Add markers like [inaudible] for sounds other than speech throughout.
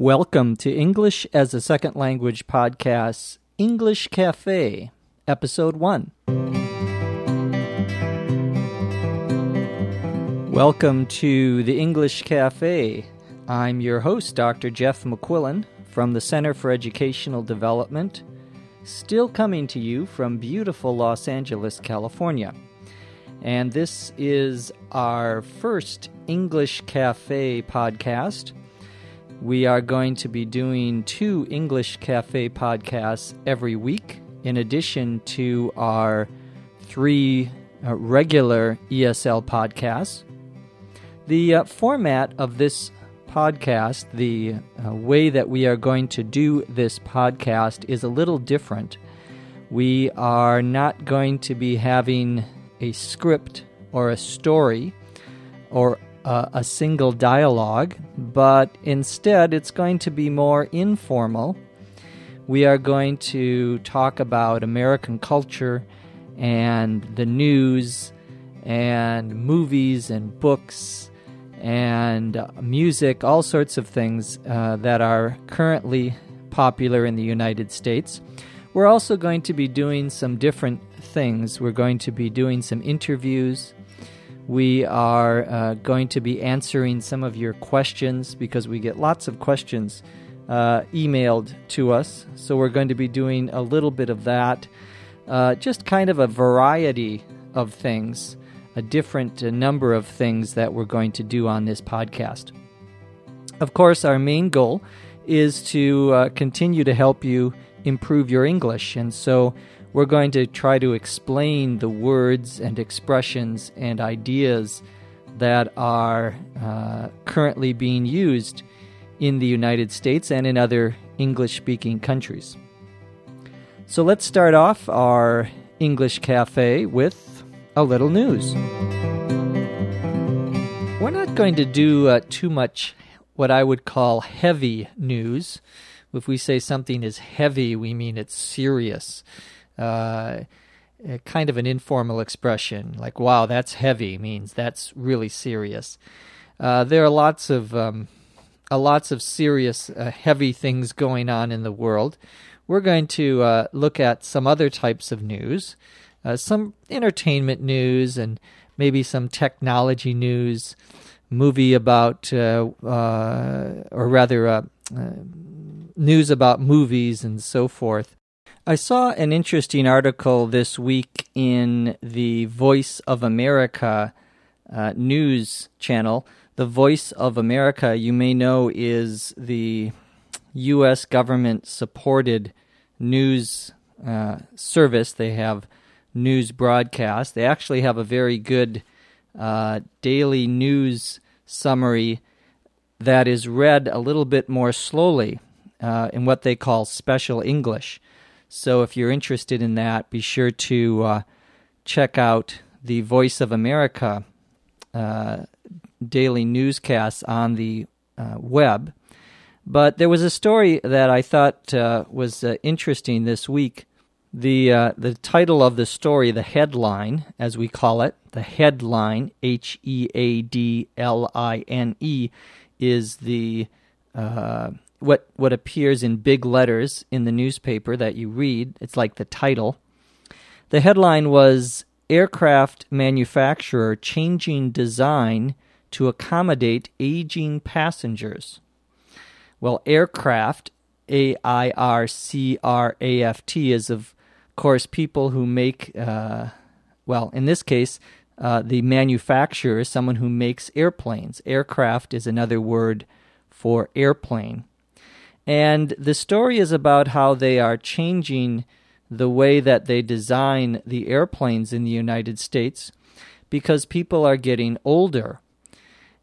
Welcome to English as a Second Language Podcast, English Cafe, Episode 1. Welcome to the English Cafe. I'm your host, Dr. Jeff McQuillan from the Center for Educational Development, still coming to you from beautiful Los Angeles, California. And this is our first English Cafe podcast we are going to be doing two English Cafe podcasts every week, in addition to our three uh, regular ESL podcasts. The uh, format of this podcast, the uh, way that we are going to do this podcast, is a little different. We are not going to be having a script or a story or uh, a single dialogue, but instead it's going to be more informal. We are going to talk about American culture and the news and movies and books and music, all sorts of things uh, that are currently popular in the United States. We're also going to be doing some different things. We're going to be doing some interviews we are uh, going to be answering some of your questions because we get lots of questions uh, emailed to us. So we're going to be doing a little bit of that. Uh, just kind of a variety of things, a different uh, number of things that we're going to do on this podcast. Of course, our main goal is to uh, continue to help you improve your English. And so we're going to try to explain the words and expressions and ideas that are uh, currently being used in the United States and in other English speaking countries. So let's start off our English Cafe with a little news. We're not going to do uh, too much what I would call heavy news. If we say something is heavy, we mean it's serious uh, kind of an informal expression, like "Wow, that's heavy," means that's really serious. Uh, there are lots of um, uh, lots of serious, uh, heavy things going on in the world. We're going to uh, look at some other types of news, some entertainment news, and maybe some technology news. Movie about, or rather, news about movies and so forth. I saw an interesting article this week in the Voice of America uh, news channel. The Voice of America, you may know, is the U.S. government supported news uh, service. They have news broadcasts. They actually have a very good uh, daily news summary that is read a little bit more slowly uh, in what they call special English. So if you're interested in that, be sure to uh, check out the Voice of America uh, daily newscasts on the uh, web. But there was a story that I thought uh, was uh, interesting this week. The uh, the title of the story, the headline, as we call it, the headline H E A D L I N E, is the what what appears in big letters in the newspaper that you read. It's like the title. The headline was aircraft manufacturer changing design to accommodate aging passengers. Well, aircraft, A I R C R A F T, is of course people who make, uh, well, in this case, uh, the manufacturer is someone who makes airplanes. Aircraft is another word for airplane. And the story is about how they are changing the way that they design the airplanes in the United States because people are getting older.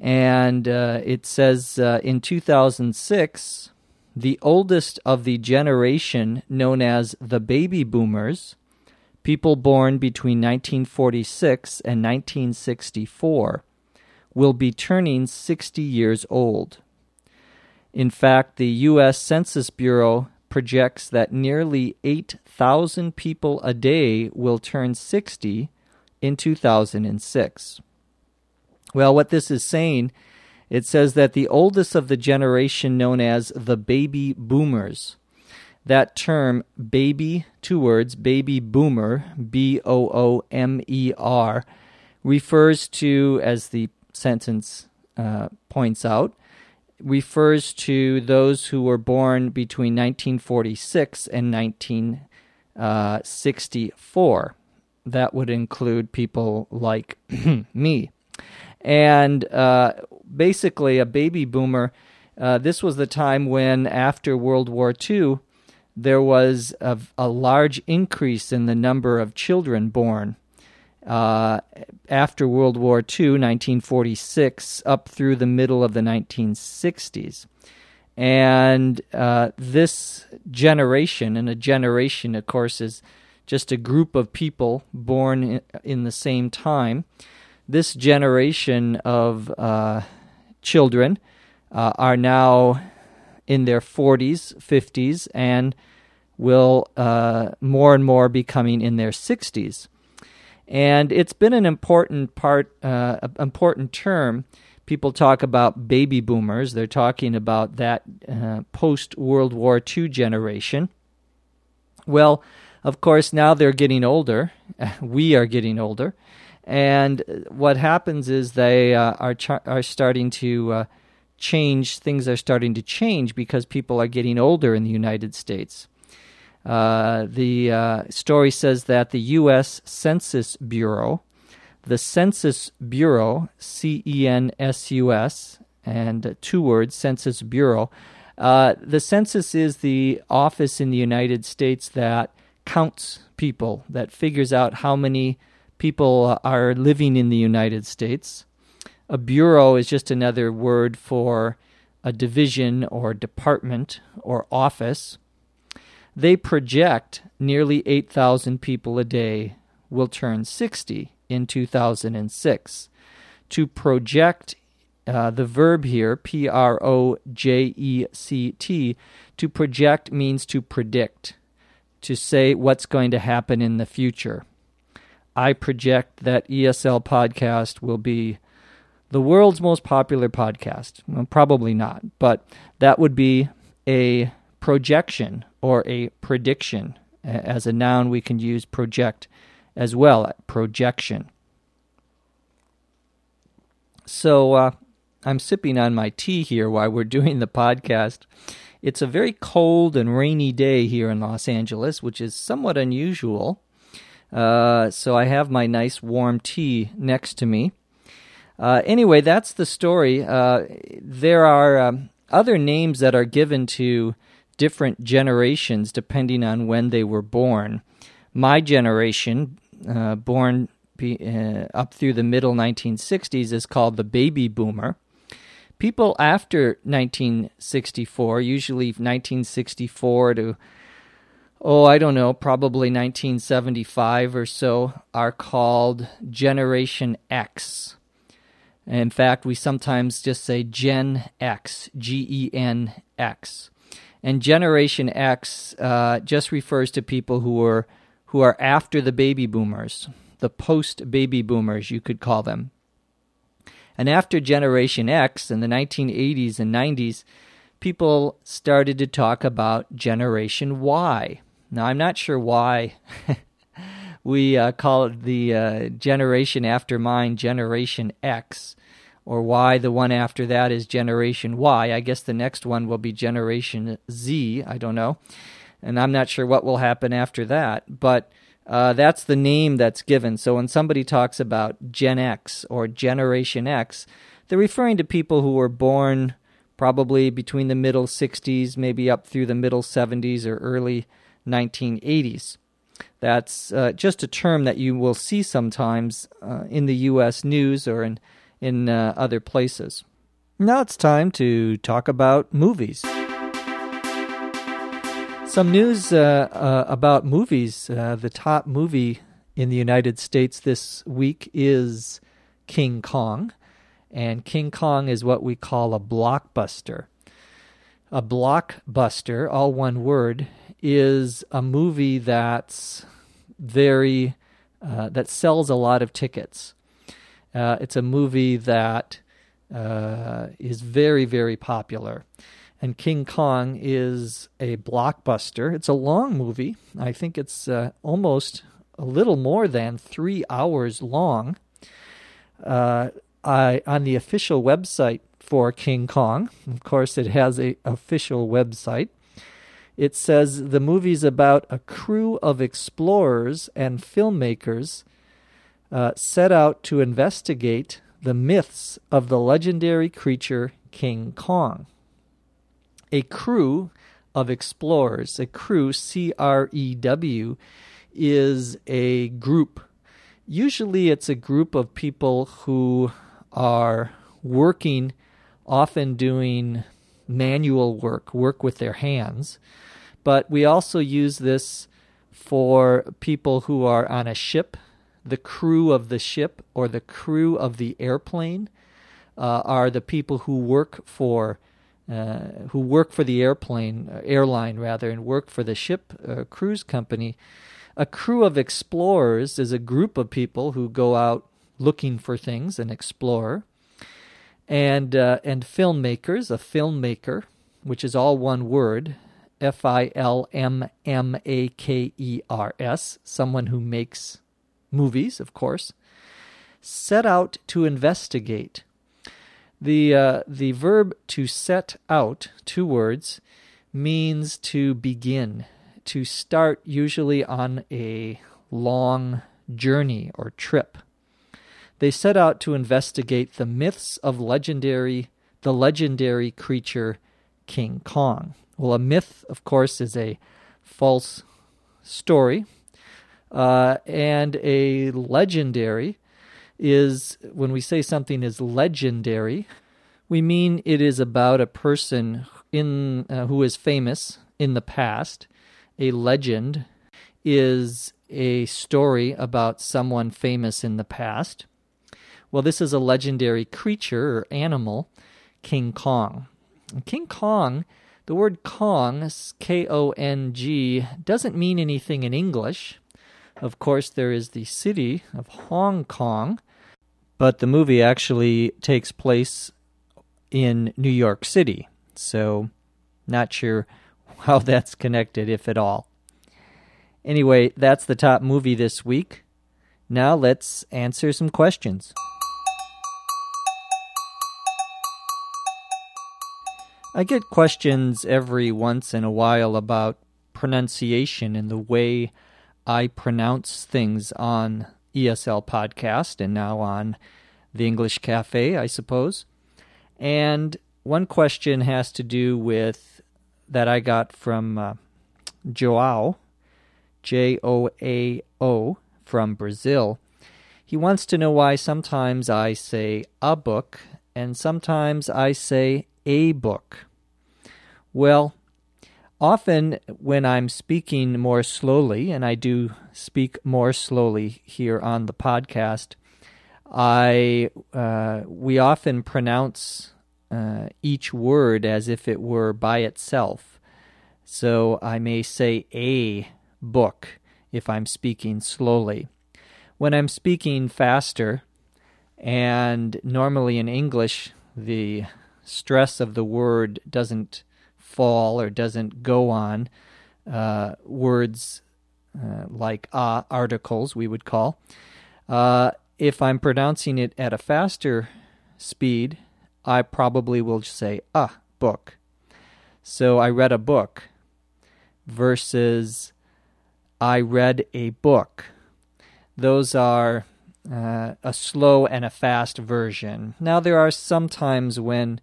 And uh, it says uh, in 2006, the oldest of the generation known as the baby boomers, people born between 1946 and 1964, will be turning 60 years old. In fact, the U.S. Census Bureau projects that nearly 8,000 people a day will turn 60 in 2006. Well, what this is saying It says that the oldest of the generation known as the baby boomers. That term, baby, two words, baby boomer, B O O M E R, refers to, as the sentence uh, points out, refers to those who were born between 1946 and 1964. That would include people like [clears throat] me. And uh, basically, a baby boomer, uh, this was the time when, after World War II, there was a, a large increase in the number of children born. Uh, after World War II, 1946, up through the middle of the 1960s. And uh, this generation, and a generation, of course, is just a group of people born in, the same time. This generation of uh, children uh, are now in their 40s, 50s, and will uh, more and more be coming in their 60s. And it's been an important part, uh, important term. People talk about baby boomers. They're talking about that uh, post World War II generation. Well, of course, now they're getting older. [laughs] We are getting older. And what happens is they uh, are, char- are starting to uh, change, things are starting to change because people are getting older in the United States. Uh, the uh, story says that the U.S. Census Bureau, the Census Bureau, C E N S U S, and two words, Census Bureau, uh, the census is the office in the United States that counts people, that figures out how many people are living in the United States. A bureau is just another word for a division or department or office. They project nearly 8,000 people a day will turn 60 in 2006. To project, uh, the verb here, P R O J E C T, to project means to predict, to say what's going to happen in the future. I project that ESL podcast will be the world's most popular podcast. Well, probably not, but that would be a projection or a prediction. As a noun, we can use project as well, projection. So uh, I'm sipping on my tea here while we're [laughs] doing the podcast. It's a very cold and rainy day here in Los Angeles, which is somewhat unusual. Uh, so I have my nice warm tea next to me. Uh, anyway, that's the story. Uh, there are um, other names that are given to different generations depending on when they were born. My generation, uh, born be, uh, up through the middle 1960s, is called the baby boomer. People after 1964, usually 1964 to oh, I don't know, probably 1975 or so, are called Generation X. In fact, we sometimes just say Gen X, G E N X. And Generation X uh, just refers to people who are, who are after the baby boomers, the post baby boomers, you could call them. And after Generation X in the 1980s and 90s, people started to talk about Generation Y. Now, I'm not sure why [laughs] we uh, call it the uh, generation after mine Generation X, or why the one after that is Generation Y. I guess the next one will be Generation Z. I don't know. And I'm not sure what will happen after that. But uh, that's the name that's given. So when somebody talks about Gen X or Generation X, they're referring to people who were born probably between the middle 60s, maybe up through the middle 70s or early 1980s. That's uh, just a term that you will see sometimes uh, in the U.S. news or in, in uh, other places. Now it's time to talk about movies. Some news uh, uh, about movies. Uh, the top movie in the United States this week is King Kong. And King Kong is what we call a blockbuster. A blockbuster, all one word, is a movie that's very uh, that sells a lot of tickets. Uh, it's a movie that uh, is very, very popular. And King Kong is a blockbuster. It's a long movie. I think it's uh, almost a little more than three hours long. Uh, I, on the official website for King Kong, of course, it has a official website. It says the movie's about a crew of explorers and filmmakers uh, set out to investigate the myths of the legendary creature King Kong. A crew of explorers, a crew, C R E W, is a group. Usually it's a group of people who are working, often doing manual work, work with their hands. But we also use this for people who are on a ship the crew of the ship or the crew of the airplane uh, are the people who work for uh, who work for the airplane uh, airline rather and work for the ship uh, cruise company. A crew of explorers is a group of people who go out looking for things and explore. And uh, and filmmakers, a filmmaker, which is all one word, F I L M M A K E R S, someone who makes movies, of course, set out to investigate. The, uh, the verb to set out, two words, means to begin, to start usually on a long journey or trip. They set out to investigate the myths of legendary the legendary creature King Kong. Well, a myth, of course, is a false story uh, and a legendary is when we say something is legendary, we mean it is about a person in uh, who is famous in the past. A legend is a story about someone famous in the past. Well, this is a legendary creature or animal, King Kong. King Kong, the word Kong, K O N G, doesn't mean anything in English. Of course, there is the city of Hong Kong, but the movie actually takes place in New York City. So, not sure [laughs] how that's connected, if at all. Anyway, that's the top movie this week. Now let's answer some questions. I get questions every once in a while about pronunciation and the way I pronounce things on ESL podcast and now on the English Cafe, I suppose. And one question has to do with that I got from uh, Joao, J O A O, from Brazil. He wants to know why sometimes I say a book and sometimes I say a book. Well, Often, when I'm speaking more slowly, and I do speak more slowly here on the podcast, I uh, we often pronounce uh, each word as if it were by itself. So I may say a book if I'm speaking slowly. When I'm speaking faster, and normally in English, the stress of the word doesn't fall or doesn't go on uh, words uh, like ah articles, we would call. Uh, if I'm pronouncing it at a faster speed, I probably will say a book. So I read a book versus I read a book. Those are uh, a slow and a fast version. Now, there are some times when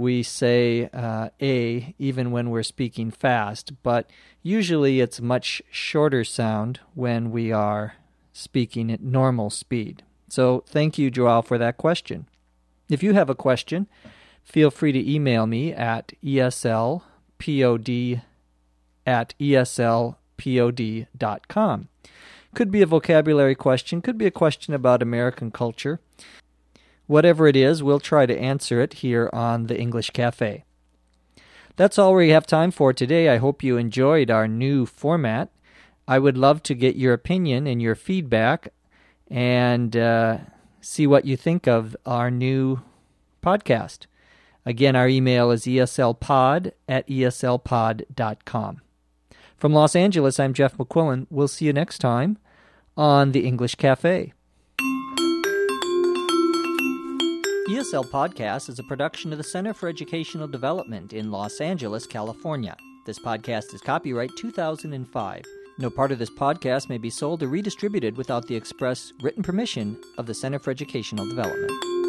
we say uh, A even when we're speaking fast, but usually it's much shorter sound when we are speaking at normal speed. So thank you, Joao, for that question. If you have a question, feel free to email me at eslpod at eslpod.com. Could be a vocabulary question, could be a question about American culture. Whatever it is, we'll try to answer it here on the English Cafe. That's all we have time for today. I hope you enjoyed our new format. I would love to get your opinion and your feedback and uh, see what you think of our new podcast. Again, our email is eslpod at eslpod.com. From Los Angeles, I'm Jeff McQuillan. We'll see you next time on The English Cafe. ESL Podcast is a production of the Center for Educational Development in Los Angeles, California. This podcast is copyright 2005. No part of this podcast may be sold or redistributed without the express written permission of the Center for Educational Development.